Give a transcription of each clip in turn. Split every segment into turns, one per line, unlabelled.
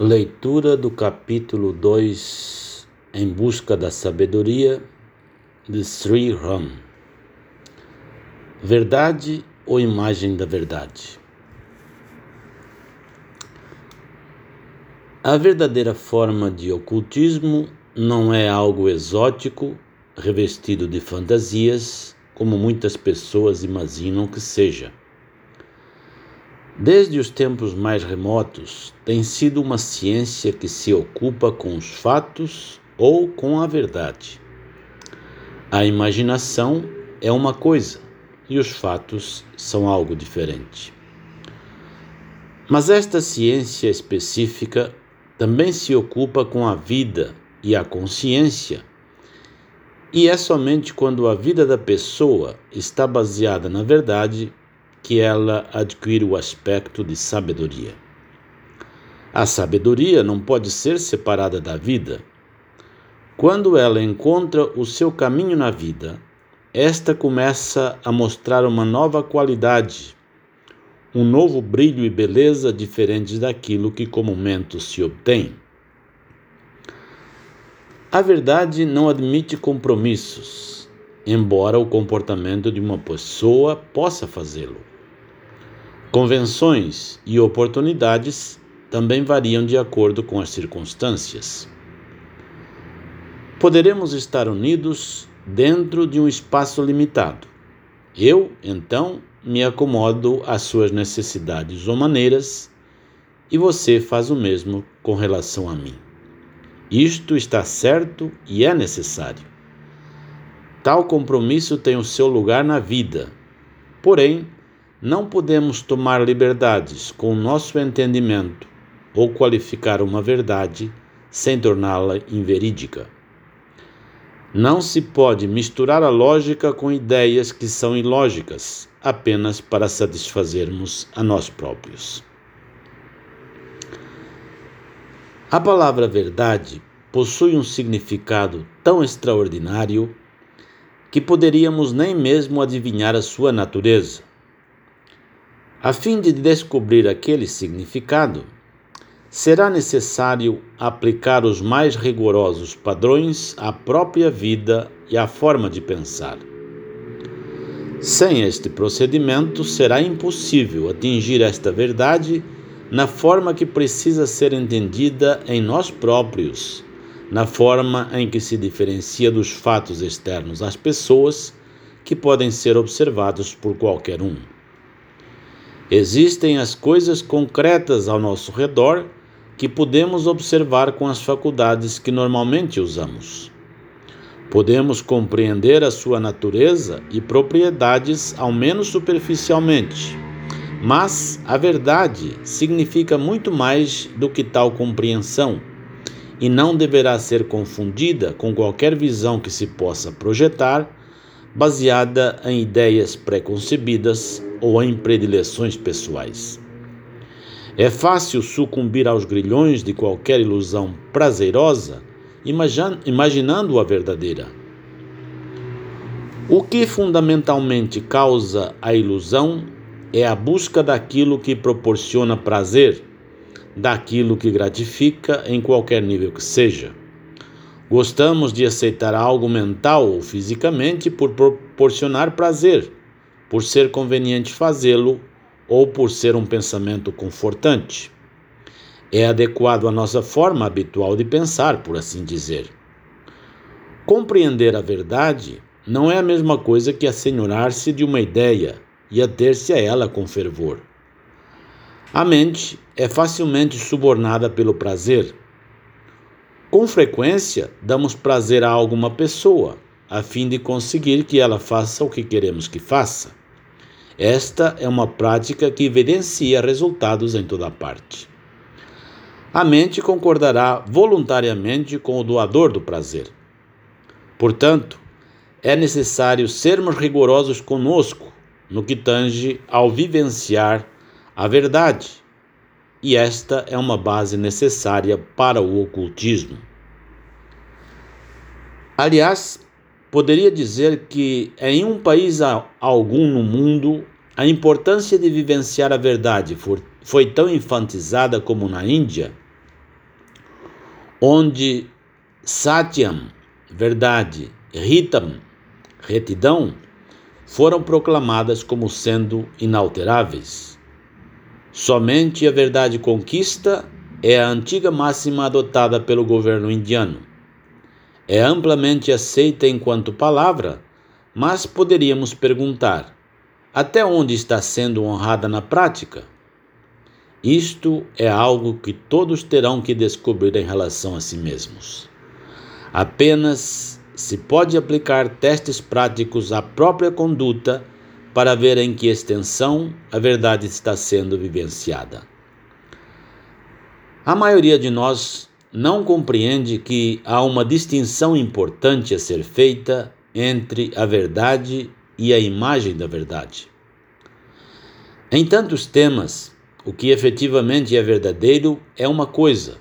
Leitura do capítulo 2 Em Busca da Sabedoria de Sri Ram. Verdade ou imagem da verdade? A verdadeira forma de ocultismo não é algo exótico, revestido de fantasias, como muitas pessoas imaginam que seja. Desde os tempos mais remotos, tem sido uma ciência que se ocupa com os fatos ou com a verdade. A imaginação é uma coisa e os fatos são algo diferente. Mas esta ciência específica também se ocupa com a vida e a consciência, e é somente quando a vida da pessoa está baseada na verdade que ela adquire o aspecto de sabedoria. A sabedoria não pode ser separada da vida. Quando ela encontra o seu caminho na vida, esta começa a mostrar uma nova qualidade, um novo brilho e beleza diferentes daquilo que comumente se obtém. A verdade não admite compromissos, embora o comportamento de uma pessoa possa fazê-lo. Convenções e oportunidades também variam de acordo com as circunstâncias. Poderemos estar unidos dentro de um espaço limitado. Eu, então, me acomodo às suas necessidades ou maneiras e você faz o mesmo com relação a mim. Isto está certo e é necessário. Tal compromisso tem o seu lugar na vida, porém, não podemos tomar liberdades com o nosso entendimento ou qualificar uma verdade sem torná-la inverídica. Não se pode misturar a lógica com ideias que são ilógicas apenas para satisfazermos a nós próprios. A palavra verdade possui um significado tão extraordinário que poderíamos nem mesmo adivinhar a sua natureza. A fim de descobrir aquele significado, será necessário aplicar os mais rigorosos padrões à própria vida e à forma de pensar. Sem este procedimento, será impossível atingir esta verdade na forma que precisa ser entendida em nós próprios, na forma em que se diferencia dos fatos externos às pessoas que podem ser observados por qualquer um. Existem as coisas concretas ao nosso redor que podemos observar com as faculdades que normalmente usamos. Podemos compreender a sua natureza e propriedades ao menos superficialmente, mas a verdade significa muito mais do que tal compreensão e não deverá ser confundida com qualquer visão que se possa projetar baseada em ideias preconcebidas ou em predileções pessoais. É fácil sucumbir aos grilhões de qualquer ilusão prazerosa, imaginando-a verdadeira. O que fundamentalmente causa a ilusão é a busca daquilo que proporciona prazer, daquilo que gratifica em qualquer nível que seja. Gostamos de aceitar algo mental ou fisicamente por proporcionar prazer, por ser conveniente fazê-lo ou por ser um pensamento confortante. É adequado à nossa forma habitual de pensar, por assim dizer. Compreender a verdade não é a mesma coisa que assenhorar-se de uma ideia e ater-se a ela com fervor. A mente é facilmente subornada pelo prazer com frequência, damos prazer a alguma pessoa, a fim de conseguir que ela faça o que queremos que faça. Esta é uma prática que evidencia resultados em toda parte. A mente concordará voluntariamente com o doador do prazer. Portanto, é necessário sermos rigorosos conosco no que tange ao vivenciar a verdade e esta é uma base necessária para o ocultismo. Aliás, poderia dizer que em um país algum no mundo a importância de vivenciar a verdade foi tão infantizada como na Índia, onde Satyam, verdade, Ritam, retidão, foram proclamadas como sendo inalteráveis. Somente a verdade conquista é a antiga máxima adotada pelo governo indiano. É amplamente aceita enquanto palavra, mas poderíamos perguntar: até onde está sendo honrada na prática? Isto é algo que todos terão que descobrir em relação a si mesmos. Apenas se pode aplicar testes práticos à própria conduta para ver em que extensão a verdade está sendo vivenciada. A maioria de nós não compreende que há uma distinção importante a ser feita entre a verdade e a imagem da verdade. Em tantos temas, o que efetivamente é verdadeiro é uma coisa,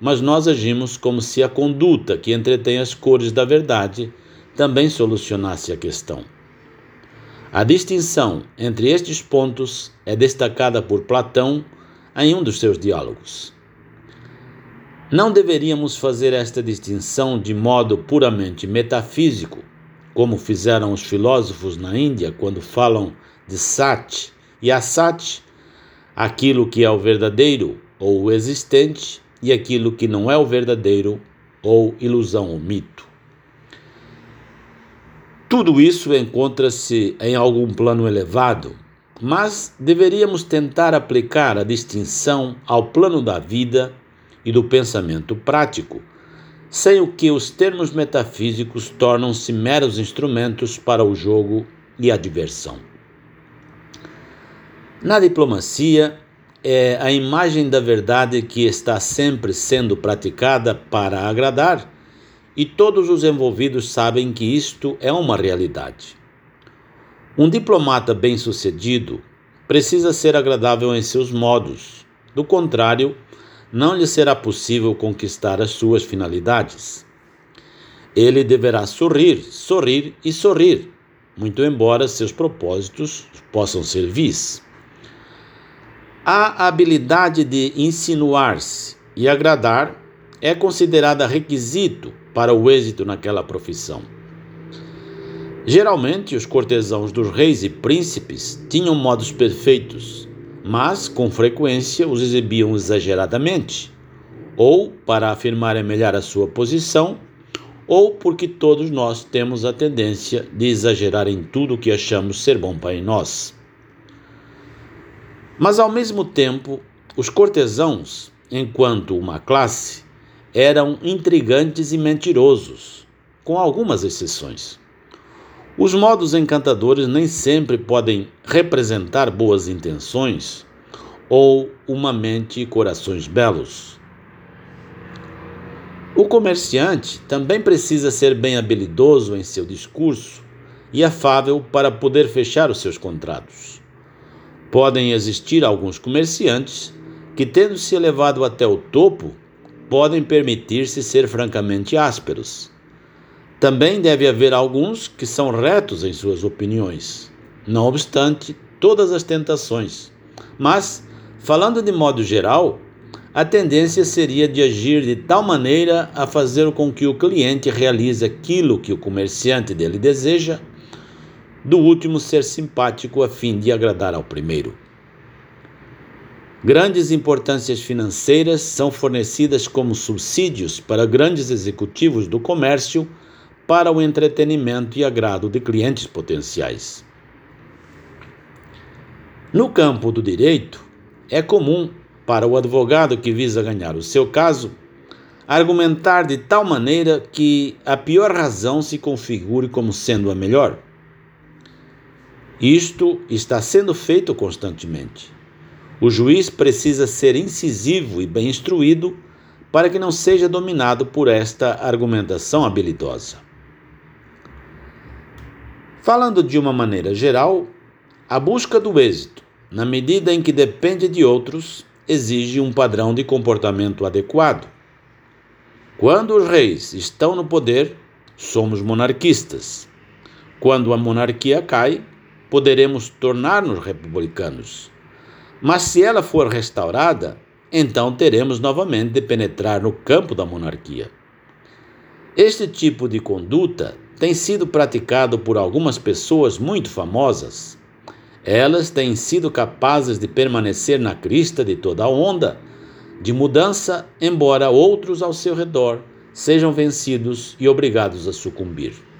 mas nós agimos como se a conduta que entretém as cores da verdade também solucionasse a questão. A distinção entre estes pontos é destacada por Platão em um dos seus diálogos. Não deveríamos fazer esta distinção de modo puramente metafísico, como fizeram os filósofos na Índia quando falam de Sat e Asat, aquilo que é o verdadeiro ou o existente, e aquilo que não é o verdadeiro ou ilusão ou mito. Tudo isso encontra-se em algum plano elevado, mas deveríamos tentar aplicar a distinção ao plano da vida e do pensamento prático, sem o que os termos metafísicos tornam-se meros instrumentos para o jogo e a diversão. Na diplomacia, é a imagem da verdade que está sempre sendo praticada para agradar, e todos os envolvidos sabem que isto é uma realidade. Um diplomata bem-sucedido precisa ser agradável em seus modos, do contrário, não lhe será possível conquistar as suas finalidades. Ele deverá sorrir, sorrir e sorrir, muito embora seus propósitos possam ser vis. A habilidade de insinuar-se e agradar é considerada requisito para o êxito naquela profissão. Geralmente, os cortesãos dos reis e príncipes tinham modos perfeitos, mas com frequência os exibiam exageradamente, ou para afirmarem melhor a sua posição, ou porque todos nós temos a tendência de exagerar em tudo o que achamos ser bom para nós. Mas ao mesmo tempo, os cortesãos, enquanto uma classe, eram intrigantes e mentirosos, com algumas exceções. Os modos encantadores nem sempre podem representar boas intenções ou uma mente e corações belos. O comerciante também precisa ser bem habilidoso em seu discurso e afável para poder fechar os seus contratos. Podem existir alguns comerciantes que, tendo se elevado até o topo, podem permitir-se ser francamente ásperos. Também deve haver alguns que são retos em suas opiniões, não obstante todas as tentações. Mas, falando de modo geral, a tendência seria de agir de tal maneira a fazer com que o cliente realize aquilo que o comerciante dele deseja do último ser simpático a fim de agradar ao primeiro. Grandes importâncias financeiras são fornecidas como subsídios para grandes executivos do comércio para o entretenimento e agrado de clientes potenciais. No campo do direito, é comum para o advogado que visa ganhar o seu caso argumentar de tal maneira que a pior razão se configure como sendo a melhor. Isto está sendo feito constantemente. O juiz precisa ser incisivo e bem instruído para que não seja dominado por esta argumentação habilidosa. Falando de uma maneira geral, a busca do êxito, na medida em que depende de outros, exige um padrão de comportamento adequado. Quando os reis estão no poder, somos monarquistas. Quando a monarquia cai, poderemos tornar-nos republicanos. Mas se ela for restaurada, então teremos novamente de penetrar no campo da monarquia. Este tipo de conduta tem sido praticado por algumas pessoas muito famosas. Elas têm sido capazes de permanecer na crista de toda a onda de mudança, embora outros ao seu redor sejam vencidos e obrigados a sucumbir.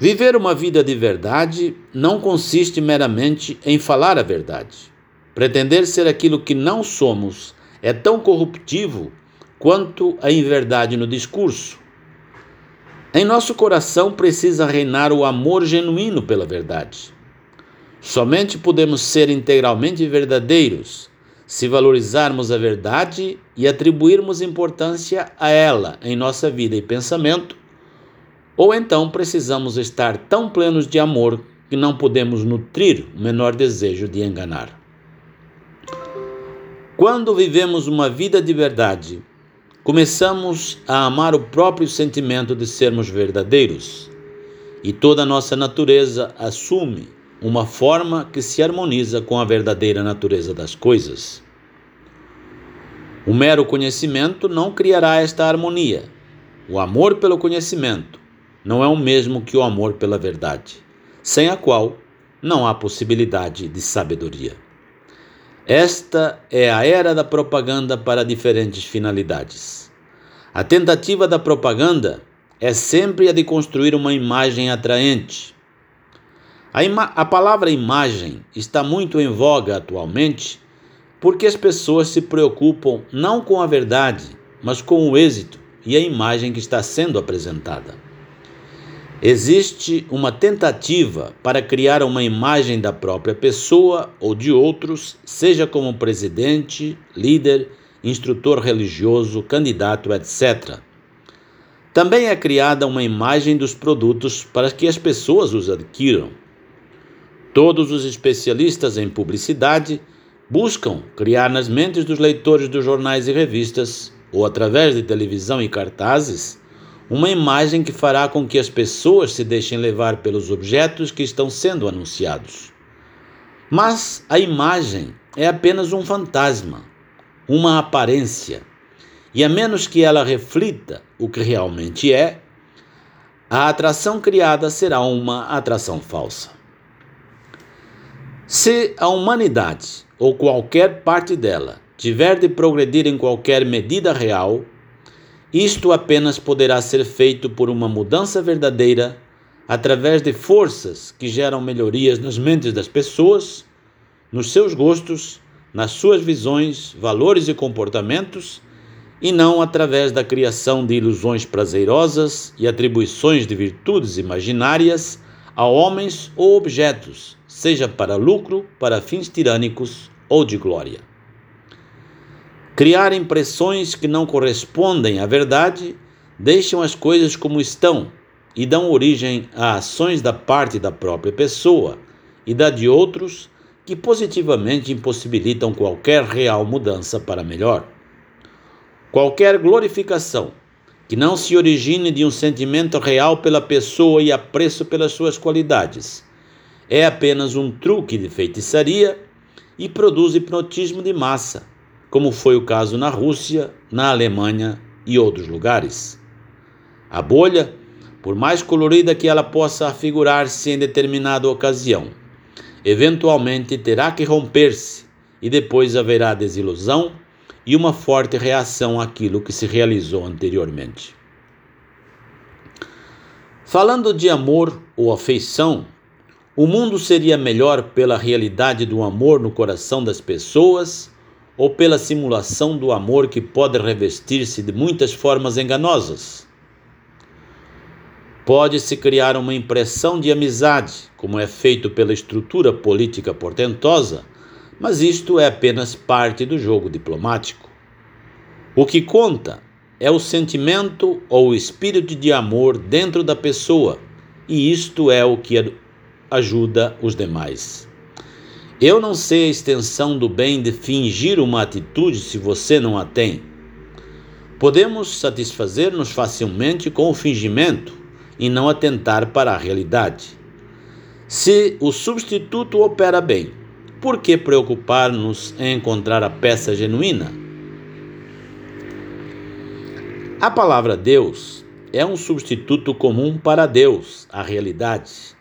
Viver uma vida de verdade não consiste meramente em falar a verdade. Pretender ser aquilo que não somos é tão corruptivo quanto a inverdade no discurso. Em nosso coração precisa reinar o amor genuíno pela verdade. Somente podemos ser integralmente verdadeiros se valorizarmos a verdade e atribuirmos importância a ela em nossa vida e pensamento, ou então precisamos estar tão plenos de amor que não podemos nutrir o menor desejo de enganar. Quando vivemos uma vida de verdade, começamos a amar o próprio sentimento de sermos verdadeiros, e toda a nossa natureza assume uma forma que se harmoniza com a verdadeira natureza das coisas. O mero conhecimento não criará esta harmonia. O amor pelo conhecimento não é o mesmo que o amor pela verdade, sem a qual não há possibilidade de sabedoria. Esta é a era da propaganda para diferentes finalidades. A tentativa da propaganda é sempre a de construir uma imagem atraente, a, ima a palavra imagem está muito em voga atualmente porque as pessoas se preocupam não com a verdade, mas com o êxito e a imagem que está sendo apresentada. Existe uma tentativa para criar uma imagem da própria pessoa ou de outros, seja como presidente, líder, instrutor religioso, candidato, etc. Também é criada uma imagem dos produtos para que as pessoas os adquiram. Todos os especialistas em publicidade buscam criar nas mentes dos leitores dos jornais e revistas, ou através de televisão e cartazes, uma imagem que fará com que as pessoas se deixem levar pelos objetos que estão sendo anunciados. Mas a imagem é apenas um fantasma, uma aparência, e a menos que ela reflita o que realmente é, a atração criada será uma atração falsa. Se a humanidade, ou qualquer parte dela, tiver de progredir em qualquer medida real, isto apenas poderá ser feito por uma mudança verdadeira através de forças que geram melhorias nas mentes das pessoas, nos seus gostos, nas suas visões, valores e comportamentos, e não através da criação de ilusões prazerosas e atribuições de virtudes imaginárias a homens ou objetos seja para lucro, para fins tirânicos ou de glória. Criar impressões que não correspondem à verdade deixam as coisas como estão e dão origem a ações da parte da própria pessoa e da de outros que positivamente impossibilitam qualquer real mudança para melhor. Qualquer glorificação que não se origine de um sentimento real pela pessoa e apreço pelas suas qualidades é apenas um truque de feitiçaria e produz hipnotismo de massa, como foi o caso na Rússia, na Alemanha e outros lugares. A bolha, por mais colorida que ela possa afigurar-se em determinada ocasião, eventualmente terá que romper-se e depois haverá desilusão e uma forte reação àquilo que se realizou anteriormente. Falando de amor ou afeição, o mundo seria melhor pela realidade do amor no coração das pessoas ou pela simulação do amor que pode revestir-se de muitas formas enganosas? Pode-se criar uma impressão de amizade, como é feito pela estrutura política portentosa, mas isto é apenas parte do jogo diplomático. O que conta é o sentimento ou o espírito de amor dentro da pessoa, e isto é o que ajuda os demais. Eu não sei a extensão do bem de fingir uma atitude se você não a tem. Podemos satisfazer-nos facilmente com o fingimento e não atentar para a realidade. Se o substituto opera bem, por que preocupar-nos em encontrar a peça genuína? A palavra Deus é um substituto comum para Deus, a realidade.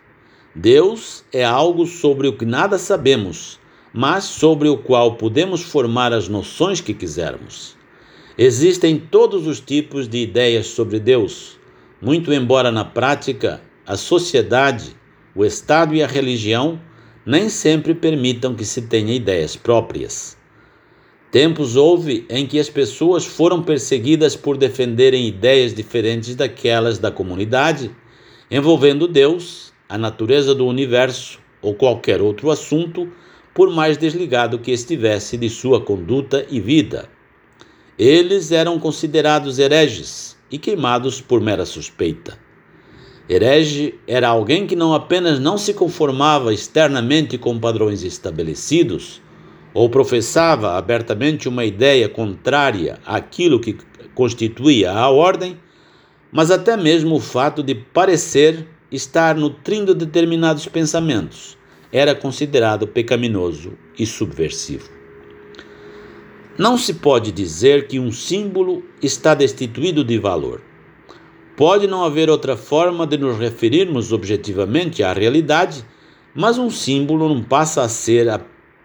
Deus é algo sobre o que nada sabemos, mas sobre o qual podemos formar as noções que quisermos. Existem todos os tipos de ideias sobre Deus, muito embora na prática a sociedade, o Estado e a religião nem sempre permitam que se tenha ideias próprias. Tempos houve em que as pessoas foram perseguidas por defenderem ideias diferentes daquelas da comunidade, envolvendo Deus, a natureza do universo ou qualquer outro assunto, por mais desligado que estivesse de sua conduta e vida. Eles eram considerados hereges e queimados por mera suspeita. Herege era alguém que não apenas não se conformava externamente com padrões estabelecidos, ou professava abertamente uma ideia contrária àquilo que constituía a ordem, mas até mesmo o fato de parecer estar nutrindo determinados pensamentos era considerado pecaminoso e subversivo. Não se pode dizer que um símbolo está destituído de valor. Pode não haver outra forma de nos referirmos objetivamente à realidade, mas um símbolo não passa a ser a,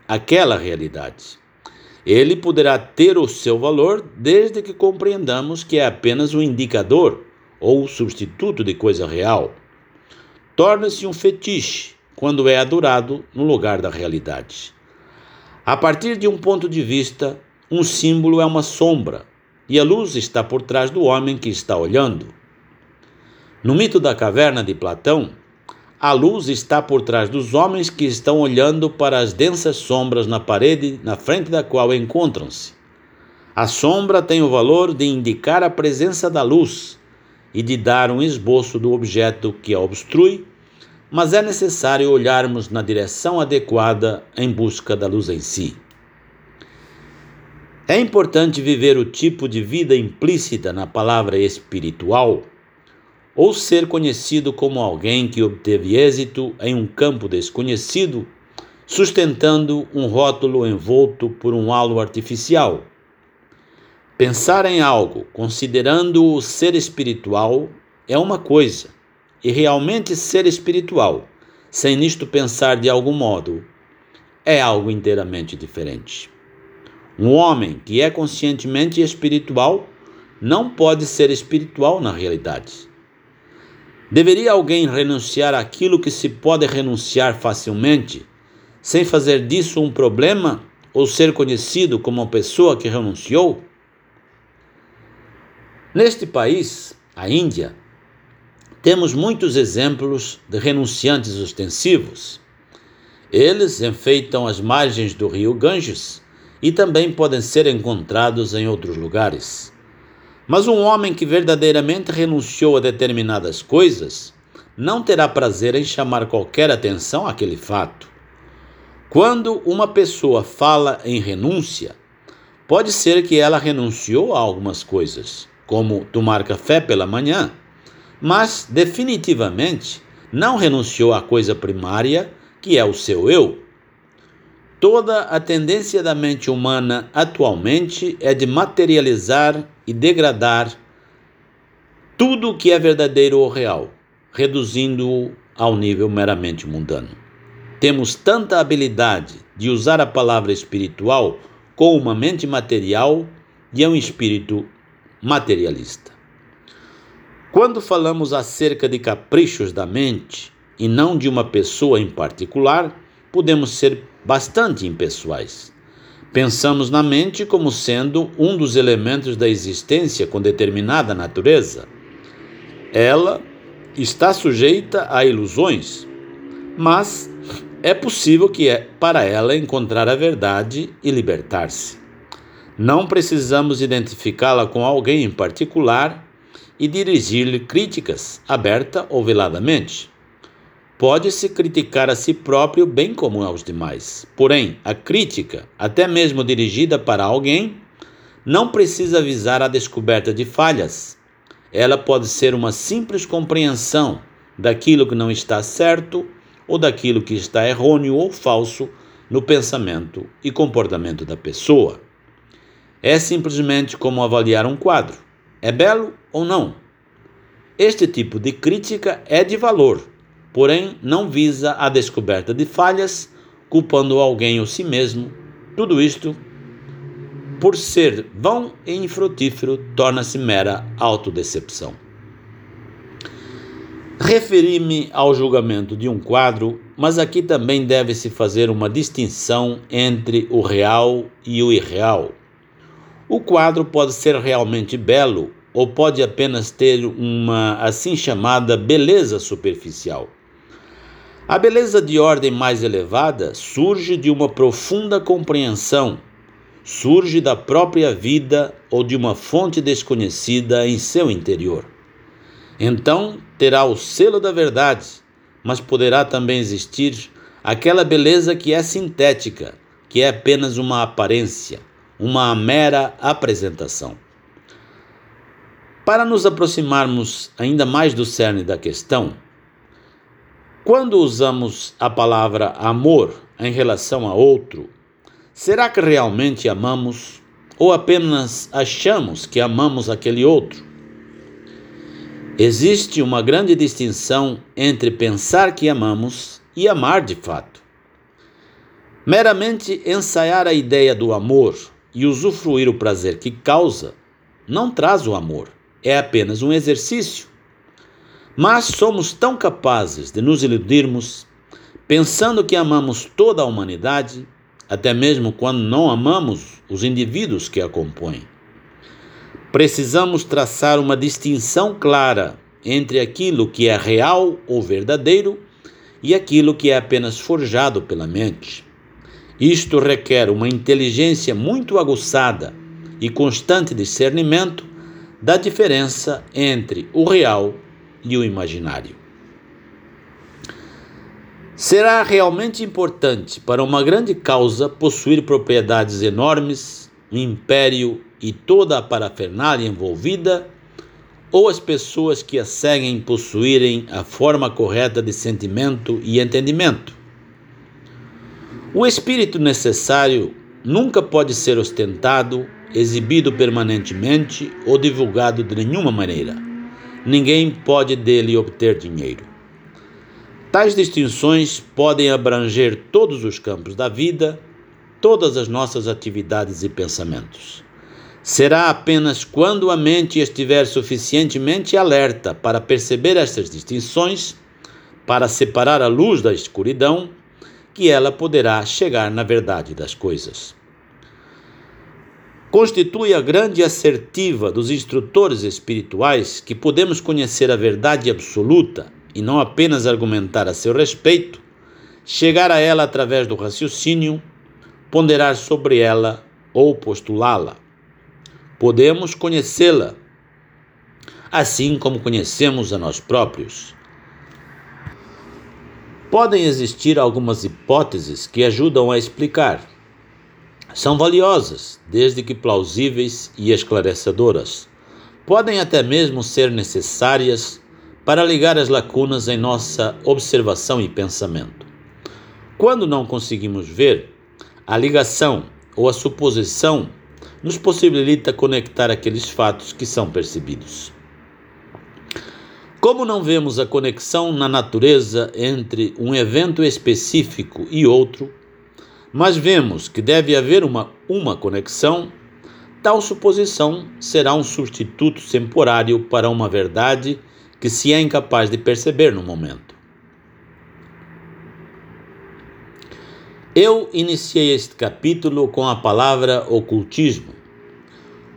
aquela realidade. Ele poderá ter o seu valor desde que compreendamos que é apenas um indicador ou substituto de coisa real. Torna-se um fetiche quando é adorado no lugar da realidade. A partir de um ponto de vista, um símbolo é uma sombra e a luz está por trás do homem que está olhando. No mito da caverna de Platão, a luz está por trás dos homens que estão olhando para as densas sombras na parede na frente da qual encontram-se. A sombra tem o valor de indicar a presença da luz e de dar um esboço do objeto que a obstrui, mas é necessário olharmos na direção adequada em busca da luz em si. É importante viver o tipo de vida implícita na palavra espiritual ou ser conhecido como alguém que obteve êxito em um campo desconhecido, sustentando um rótulo envolto por um halo artificial. Pensar em algo considerando-o ser espiritual é uma coisa, e realmente ser espiritual, sem nisto pensar de algum modo, é algo inteiramente diferente. Um homem que é conscientemente espiritual não pode ser espiritual na realidade. Deveria alguém renunciar àquilo que se pode renunciar facilmente, sem fazer disso um problema ou ser conhecido como uma pessoa que renunciou? Neste país, a Índia, temos muitos exemplos de renunciantes ostensivos. Eles enfeitam as margens do rio Ganges e também podem ser encontrados em outros lugares. Mas um homem que verdadeiramente renunciou a determinadas coisas não terá prazer em chamar qualquer atenção àquele fato. Quando uma pessoa fala em renúncia, pode ser que ela renunciou a algumas coisas, como tomar café pela manhã, mas definitivamente não renunciou à coisa primária, que é o seu eu. Toda a tendência da mente humana atualmente é de materializar e degradar tudo o que é verdadeiro ou real, reduzindo-o ao nível meramente mundano. Temos tanta habilidade de usar a palavra espiritual com uma mente material e é um espírito materialista. Quando falamos acerca de caprichos da mente e não de uma pessoa em particular, podemos ser bastante impessoais. Pensamos na mente como sendo um dos elementos da existência com determinada natureza. Ela está sujeita a ilusões, mas é possível que é para ela encontrar a verdade e libertar-se. Não precisamos identificá-la com alguém em particular e dirigir-lhe críticas, aberta ou veladamente. Pode-se criticar a si próprio bem como aos demais. Porém, a crítica, até mesmo dirigida para alguém, não precisa visar a descoberta de falhas. Ela pode ser uma simples compreensão daquilo que não está certo ou daquilo que está errôneo ou falso no pensamento e comportamento da pessoa. É simplesmente como avaliar um quadro: é belo ou não? Este tipo de crítica é de valor, porém não visa a descoberta de falhas, culpando alguém ou si mesmo. Tudo isto, por ser vão e infrutífero, torna-se mera autodecepção. Referi-me ao julgamento de um quadro, mas aqui também deve-se fazer uma distinção entre o real e o irreal. O quadro pode ser realmente belo ou pode apenas ter uma assim chamada beleza superficial. A beleza de ordem mais elevada surge de uma profunda compreensão, surge da própria vida ou de uma fonte desconhecida em seu interior. Então terá o selo da verdade, mas poderá também existir aquela beleza que é sintética, que é apenas uma aparência, uma mera apresentação. Para nos aproximarmos ainda mais do cerne da questão, quando usamos a palavra amor em relação a outro, será que realmente amamos ou apenas achamos que amamos aquele outro? Existe uma grande distinção entre pensar que amamos e amar de fato. Meramente ensaiar a ideia do amor e usufruir o prazer que causa não traz o amor, é apenas um exercício. Mas somos tão capazes de nos iludirmos pensando que amamos toda a humanidade, até mesmo quando não amamos os indivíduos que a compõem precisamos traçar uma distinção clara entre aquilo que é real ou verdadeiro e aquilo que é apenas forjado pela mente. Isto requer uma inteligência muito aguçada e constante discernimento da diferença entre o real e o imaginário. Será realmente importante para uma grande causa possuir propriedades enormes, um império e toda a parafernália envolvida, ou as pessoas que a seguem possuírem a forma correta de sentimento e entendimento. O espírito necessário nunca pode ser ostentado, exibido permanentemente ou divulgado de nenhuma maneira. Ninguém pode dele obter dinheiro. Tais distinções podem abranger todos os campos da vida, todas as nossas atividades e pensamentos. Será apenas quando a mente estiver suficientemente alerta para perceber estas distinções, para separar a luz da escuridão, que ela poderá chegar na verdade das coisas. Constitui a grande assertiva dos instrutores espirituais que podemos conhecer a verdade absoluta e não apenas argumentar a seu respeito, chegar a ela através do raciocínio, ponderar sobre ela ou postulá-la podemos conhecê-la, assim como conhecemos a nós próprios. Podem existir algumas hipóteses que ajudam a explicar. São valiosas, desde que plausíveis e esclarecedoras. Podem até mesmo ser necessárias para ligar as lacunas em nossa observação e pensamento. Quando não conseguimos ver, a ligação ou a suposição nos possibilita conectar aqueles fatos que são percebidos. Como não vemos a conexão na natureza entre um evento específico e outro, mas vemos que deve haver uma, uma conexão, tal suposição será um substituto temporário para uma verdade que se é incapaz de perceber no momento. Eu iniciei este capítulo com a palavra ocultismo.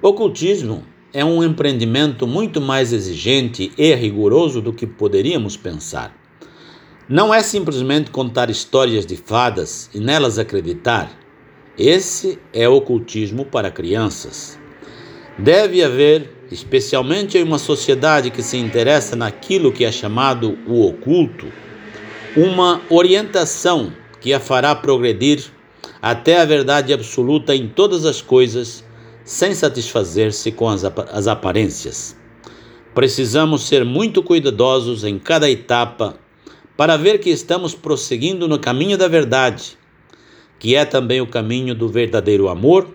Ocultismo é um empreendimento muito mais exigente e rigoroso do que poderíamos pensar. Não é simplesmente contar histórias de fadas e nelas acreditar. Esse é ocultismo para crianças. Deve haver, especialmente em uma sociedade que se interessa naquilo que é chamado o oculto, uma orientação que a fará progredir até a verdade absoluta em todas as coisas, sem satisfazer-se com as, as aparências. Precisamos ser muito cuidadosos em cada etapa para ver que estamos prosseguindo no caminho da verdade. que é também o caminho do verdadeiro amor,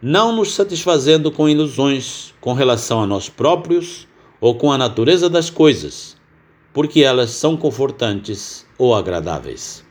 não nos satisfazendo com ilusões com relação a nós próprios ou com a natureza das coisas, porque elas são confortantes ou agradáveis.